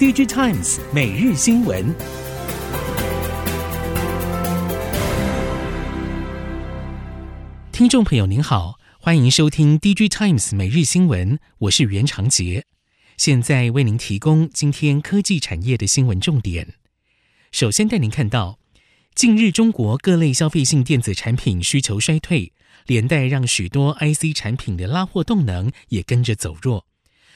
DigiTimes 每日新闻，听众朋友您好，欢迎收听 DigiTimes 每日新闻，我是袁长杰，现在为您提供今天科技产业的新闻重点。首先带您看到，近日中国各类消费性电子产品需求衰退，连带让许多 IC 产品的拉货动能也跟着走弱。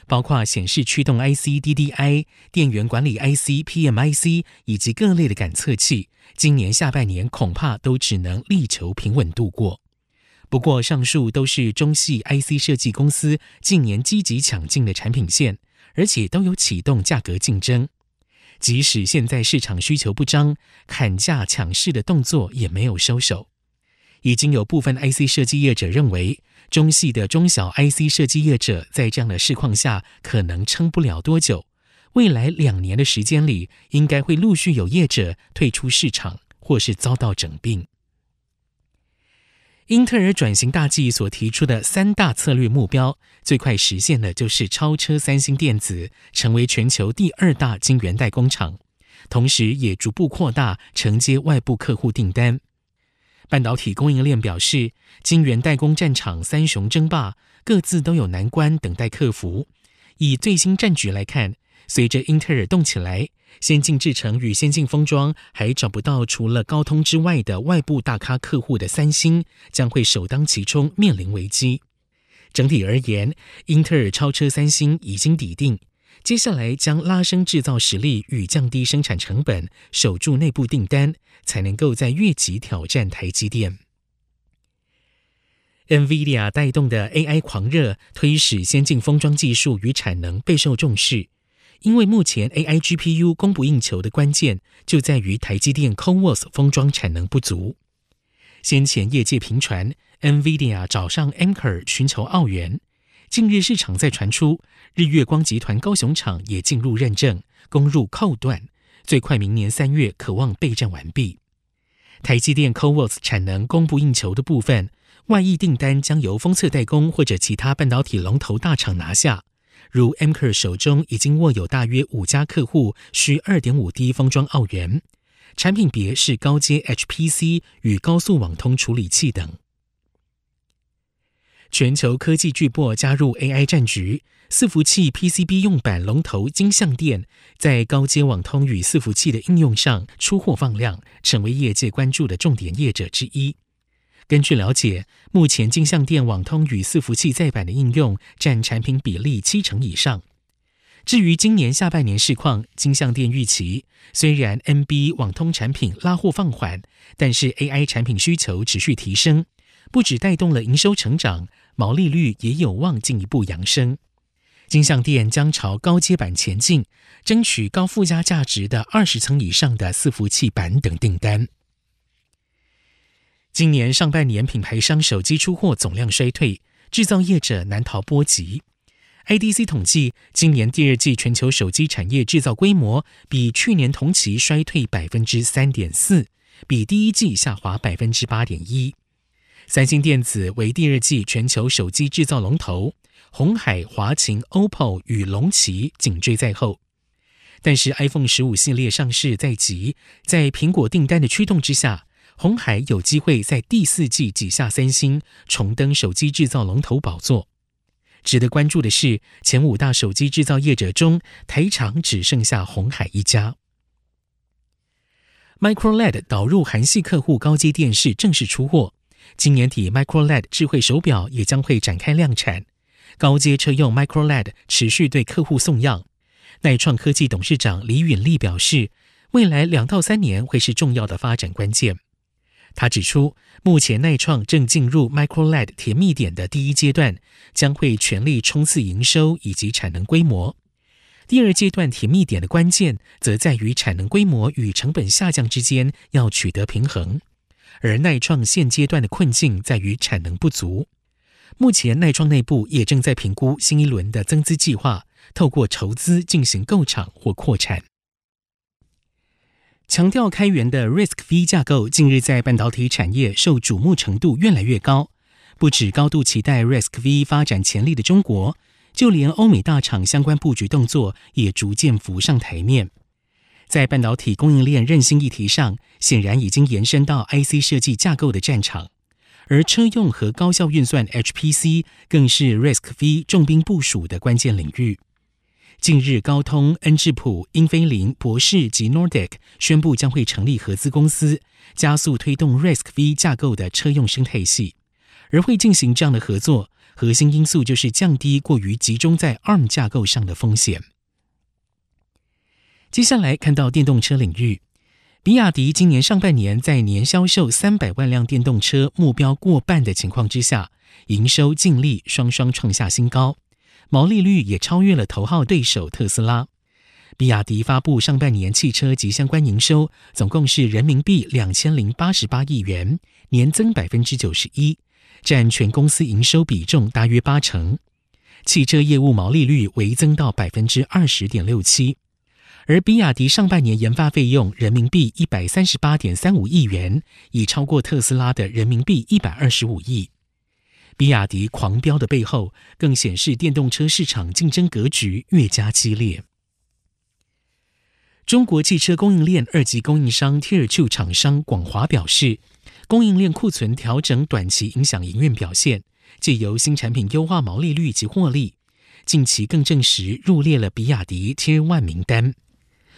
包括显示驱动 IC、DDI、电源管理 IC、PMIC 以及各类的感测器，今年下半年恐怕都只能力求平稳度过。不过，上述都是中系 IC 设计公司近年积极抢进的产品线，而且都有启动价格竞争。即使现在市场需求不彰，砍价抢市的动作也没有收手。已经有部分 IC 设计业者认为，中系的中小 IC 设计业者在这样的市况下可能撑不了多久，未来两年的时间里，应该会陆续有业者退出市场，或是遭到整并。英特尔转型大计所提出的三大策略目标，最快实现的就是超车三星电子，成为全球第二大晶圆代工厂，同时也逐步扩大承接外部客户订单。半导体供应链表示，晶圆代工战场三雄争霸，各自都有难关等待克服。以最新战局来看，随着英特尔动起来，先进制程与先进封装还找不到除了高通之外的外部大咖客户的三星，将会首当其冲面临危机。整体而言，英特尔超车三星已经底定。接下来将拉升制造实力与降低生产成本，守住内部订单，才能够在越级挑战台积电。NVIDIA 带动的 AI 狂热，推使先进封装技术与产能备受重视。因为目前 AI GPU 供不应求的关键，就在于台积电 CoWoS 封装产能不足。先前业界频传，NVIDIA 找上 Amkor 寻求澳元。近日市场再传出，日月光集团高雄厂也进入认证，攻入扣段，最快明年三月可望备战完毕。台积电 CoWoS 产能供不应求的部分，外溢订单将由封测代工或者其他半导体龙头大厂拿下。如 Amkor 手中已经握有大约五家客户需二点五 D 封装澳元，产品别是高阶 HPC 与高速网通处理器等。全球科技巨擘加入 AI 战局，伺服器 PCB 用板龙头金相电在高阶网通与伺服器的应用上出货放量，成为业界关注的重点业者之一。根据了解，目前金相电网通与伺服器载板的应用占产品比例七成以上。至于今年下半年市况，金相电预期虽然 NB 网通产品拉货放缓，但是 AI 产品需求持续提升，不只带动了营收成长。毛利率也有望进一步扬升，金像电将朝高阶板前进，争取高附加价值的二十层以上的伺服器板等订单。今年上半年，品牌商手机出货总量衰退，制造业者难逃波及。IDC 统计，今年第二季全球手机产业制造规模比去年同期衰退百分之三点四，比第一季下滑百分之八点一。三星电子为第二季全球手机制造龙头，鸿海、华擎、OPPO 与龙旗紧追在后。但是 iPhone 十五系列上市在即，在苹果订单的驱动之下，鸿海有机会在第四季挤下三星，重登手机制造龙头宝座。值得关注的是，前五大手机制造业者中，台厂只剩下鸿海一家。MicroLED 导入韩系客户高阶电视正式出货。今年底，MicroLED 智慧手表也将会展开量产。高阶车用 MicroLED 持续对客户送样。耐创科技董事长李允利表示，未来两到三年会是重要的发展关键。他指出，目前耐创正进入 MicroLED 甜蜜点的第一阶段，将会全力冲刺营收以及产能规模。第二阶段甜蜜点的关键，则在于产能规模与成本下降之间要取得平衡。而耐创现阶段的困境在于产能不足，目前耐创内部也正在评估新一轮的增资计划，透过筹资进行购厂或扩产。强调开源的 RISC-V 架构近日在半导体产业受瞩目程度越来越高，不止高度期待 RISC-V 发展潜力的中国，就连欧美大厂相关布局动作也逐渐浮上台面。在半导体供应链韧性议题上，显然已经延伸到 IC 设计架构的战场，而车用和高效运算 HPC 更是 RISC-V 重兵部署的关键领域。近日，高通、恩智浦、英飞凌、博世及 Nordic 宣布将会成立合资公司，加速推动 RISC-V 架构的车用生态系。而会进行这样的合作，核心因素就是降低过于集中在 ARM 架构上的风险。接下来看到电动车领域，比亚迪今年上半年在年销售三百万辆电动车目标过半的情况之下，营收净利双双创下新高。毛利率也超越了头号对手特斯拉。比亚迪发布上半年汽车及相关营收，总共是人民币两千零八十八亿元，年增百分之九十一，占全公司营收比重大约八成。汽车业务毛利率微增到百分之二十点六七。而比亚迪上半年研发费用人民币一百三十八点三五亿元，已超过特斯拉的人民币一百二十五亿。比亚迪狂飙的背后，更显示电动车市场竞争格局越加激烈。中国汽车供应链二级供应商 Tier Two 厂商广华表示，供应链库存调整短期影响营运表现，借由新产品优化毛利率及获利，近期更证实入列了比亚迪 Tier 1名单。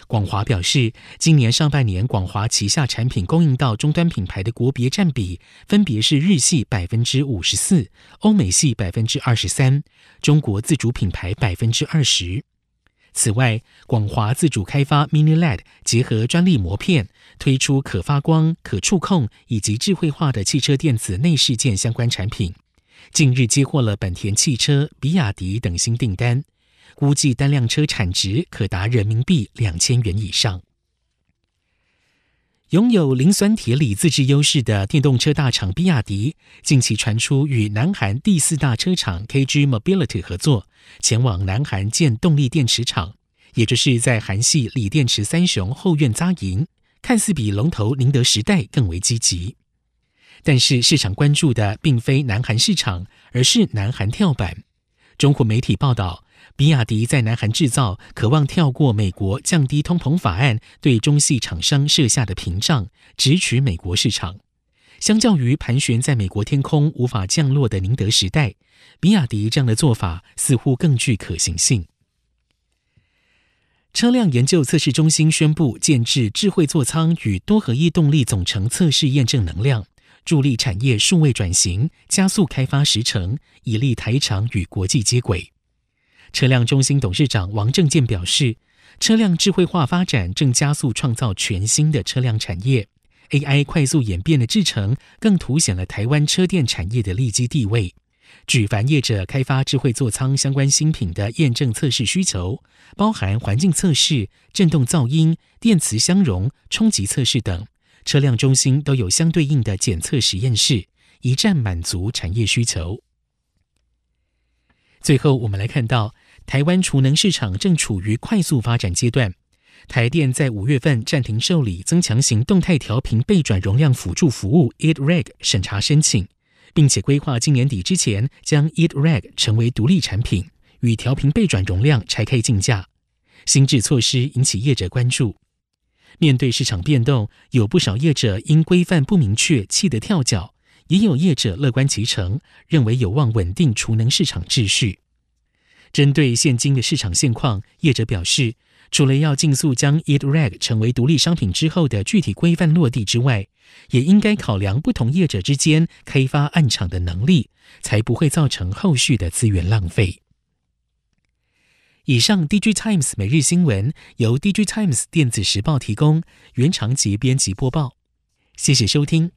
广华表示，今年上半年广华旗下产品供应到终端品牌的国别占比，分别是日系百分之五十四，欧美系百分之二十三，中国自主品牌百分之二十。此外，广华自主开发 Mini LED，结合专利膜片，推出可发光、可触控以及智慧化的汽车电子内饰件相关产品。近日接获了本田汽车、比亚迪等新订单。估计单辆车产值可达人民币两千元以上。拥有磷酸铁锂自制优势的电动车大厂比亚迪，近期传出与南韩第四大车厂 KG Mobility 合作，前往南韩建动力电池厂，也就是在韩系锂电池三雄后院扎营，看似比龙头宁德时代更为积极。但是市场关注的并非南韩市场，而是南韩跳板。中国媒体报道。比亚迪在南韩制造，渴望跳过美国降低通膨法案对中系厂商设下的屏障，直取美国市场。相较于盘旋在美国天空无法降落的宁德时代，比亚迪这样的做法似乎更具可行性。车辆研究测试中心宣布建置智慧座舱与多合一动力总成测试验证能量，助力产业数位转型，加速开发时程，以利台厂与国际接轨。车辆中心董事长王正健表示，车辆智慧化发展正加速创造全新的车辆产业，AI 快速演变的制程更凸显了台湾车电产业的利基地位。举凡业者开发智慧座舱相关新品的验证测试需求，包含环境测试、震动噪音、电磁相容、冲击测试等，车辆中心都有相对应的检测实验室，一站满足产业需求。最后，我们来看到。台湾储能市场正处于快速发展阶段。台电在五月份暂停受理增强型动态调频备转容量辅助服务 （EAT-RAG） 审查申请，并且规划今年底之前将 EAT-RAG 成为独立产品，与调频备转容量拆开竞价。新制措施引起业者关注。面对市场变动，有不少业者因规范不明确气得跳脚，也有业者乐观其成，认为有望稳定储能市场秩序。针对现今的市场现况，业者表示，除了要尽速将 EAT-RAG 成为独立商品之后的具体规范落地之外，也应该考量不同业者之间开发案场的能力，才不会造成后续的资源浪费。以上 DigiTimes 每日新闻由 DigiTimes 电子时报提供，原长节编辑播报，谢谢收听。